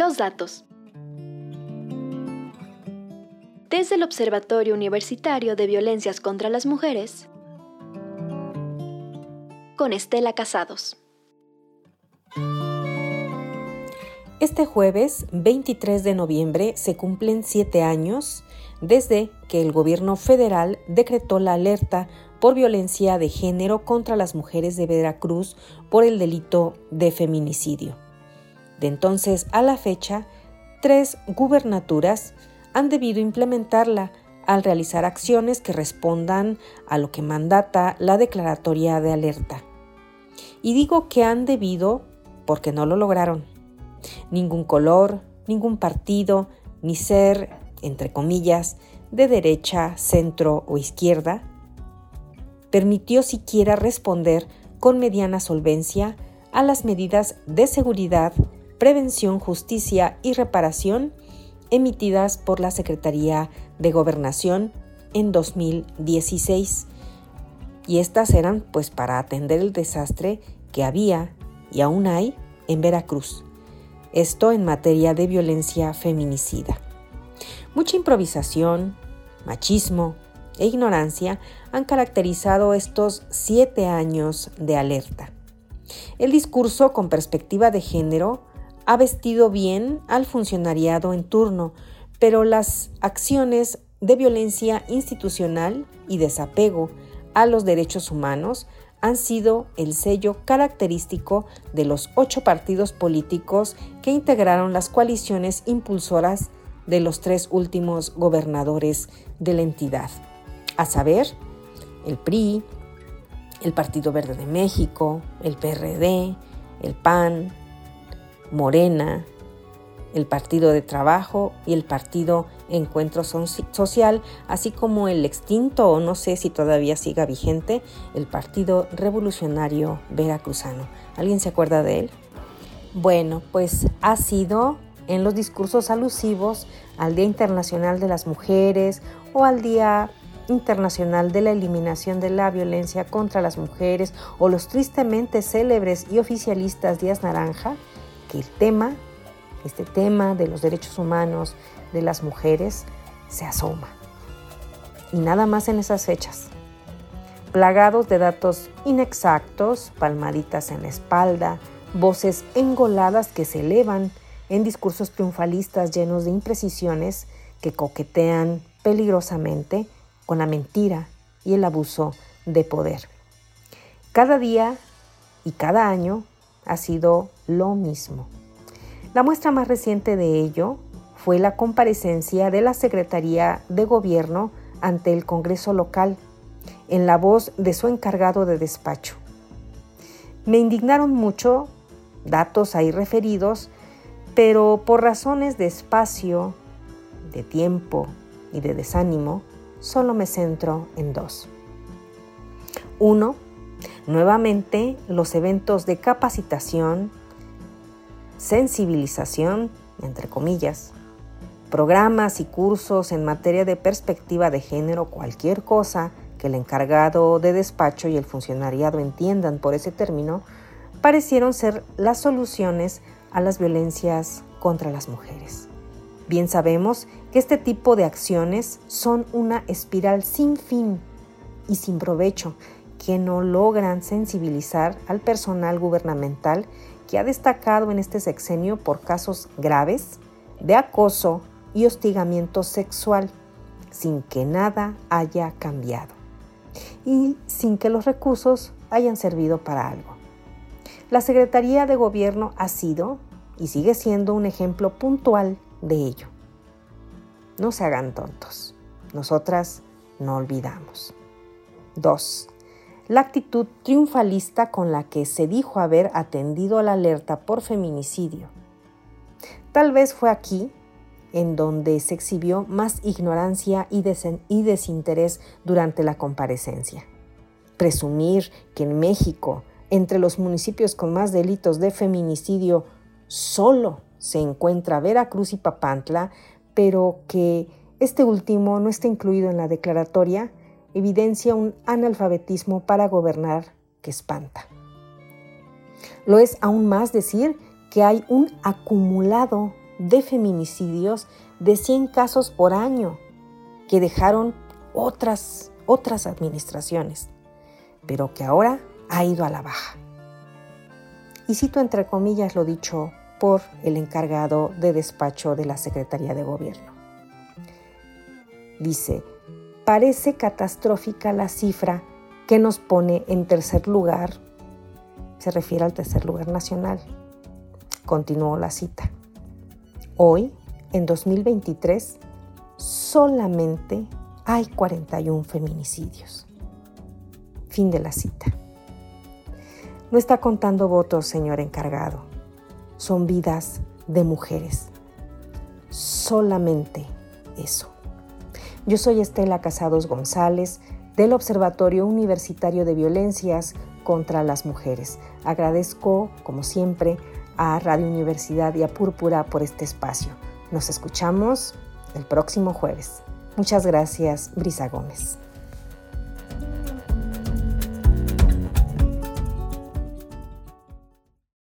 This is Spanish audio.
Los datos. Desde el Observatorio Universitario de Violencias contra las Mujeres, con Estela Casados. Este jueves 23 de noviembre se cumplen siete años desde que el gobierno federal decretó la alerta por violencia de género contra las mujeres de Veracruz por el delito de feminicidio. De entonces a la fecha, tres gubernaturas han debido implementarla al realizar acciones que respondan a lo que mandata la declaratoria de alerta. Y digo que han debido porque no lo lograron. Ningún color, ningún partido, ni ser, entre comillas, de derecha, centro o izquierda, permitió siquiera responder con mediana solvencia a las medidas de seguridad, prevención, justicia y reparación emitidas por la Secretaría de Gobernación en 2016. Y estas eran pues para atender el desastre que había y aún hay en Veracruz. Esto en materia de violencia feminicida. Mucha improvisación, machismo e ignorancia han caracterizado estos siete años de alerta. El discurso con perspectiva de género ha vestido bien al funcionariado en turno, pero las acciones de violencia institucional y desapego a los derechos humanos han sido el sello característico de los ocho partidos políticos que integraron las coaliciones impulsoras de los tres últimos gobernadores de la entidad, a saber, el PRI, el Partido Verde de México, el PRD, el PAN, Morena, el Partido de Trabajo y el Partido Encuentro Social, así como el extinto, o no sé si todavía siga vigente, el Partido Revolucionario Veracruzano. ¿Alguien se acuerda de él? Bueno, pues ha sido en los discursos alusivos al Día Internacional de las Mujeres o al Día Internacional de la Eliminación de la Violencia contra las Mujeres o los tristemente célebres y oficialistas Días Naranja, que el tema, este tema de los derechos humanos de las mujeres, se asoma. Y nada más en esas fechas. Plagados de datos inexactos, palmaditas en la espalda, voces engoladas que se elevan en discursos triunfalistas llenos de imprecisiones que coquetean peligrosamente con la mentira y el abuso de poder. Cada día y cada año ha sido lo mismo. La muestra más reciente de ello fue la comparecencia de la Secretaría de Gobierno ante el Congreso local, en la voz de su encargado de despacho. Me indignaron mucho datos ahí referidos, pero por razones de espacio, de tiempo y de desánimo, solo me centro en dos. Uno, Nuevamente, los eventos de capacitación, sensibilización, entre comillas, programas y cursos en materia de perspectiva de género, cualquier cosa que el encargado de despacho y el funcionariado entiendan por ese término, parecieron ser las soluciones a las violencias contra las mujeres. Bien sabemos que este tipo de acciones son una espiral sin fin y sin provecho que no logran sensibilizar al personal gubernamental que ha destacado en este sexenio por casos graves de acoso y hostigamiento sexual, sin que nada haya cambiado y sin que los recursos hayan servido para algo. La Secretaría de Gobierno ha sido y sigue siendo un ejemplo puntual de ello. No se hagan tontos. Nosotras no olvidamos. 2 la actitud triunfalista con la que se dijo haber atendido a la alerta por feminicidio. Tal vez fue aquí en donde se exhibió más ignorancia y, desinterés durante la comparecencia. Presumir que en México, entre los municipios con más delitos de feminicidio, solo se encuentra Veracruz y Papantla, pero que este último no está incluido en la declaratoria, evidencia un analfabetismo para gobernar que espanta. Lo es aún más decir que hay un acumulado de feminicidios de 100 casos por año que dejaron otras, otras administraciones, pero que ahora ha ido a la baja. Y cito entre comillas lo dicho por el encargado de despacho de la Secretaría de Gobierno. Dice, parece catastrófica la cifra que nos pone en tercer lugar, se refiere al tercer lugar nacional. Continuó la cita. Hoy, en 2023, solamente hay 41 feminicidios. Fin de la cita. No está contando votos, señor encargado. Son vidas de mujeres. Solamente eso. Yo soy Estela Casados González del Observatorio Universitario de Violencias contra las Mujeres. Agradezco, como siempre, a Radio Universidad y a Púrpura por este espacio. Nos escuchamos el próximo jueves. Muchas gracias, Brisa Gómez.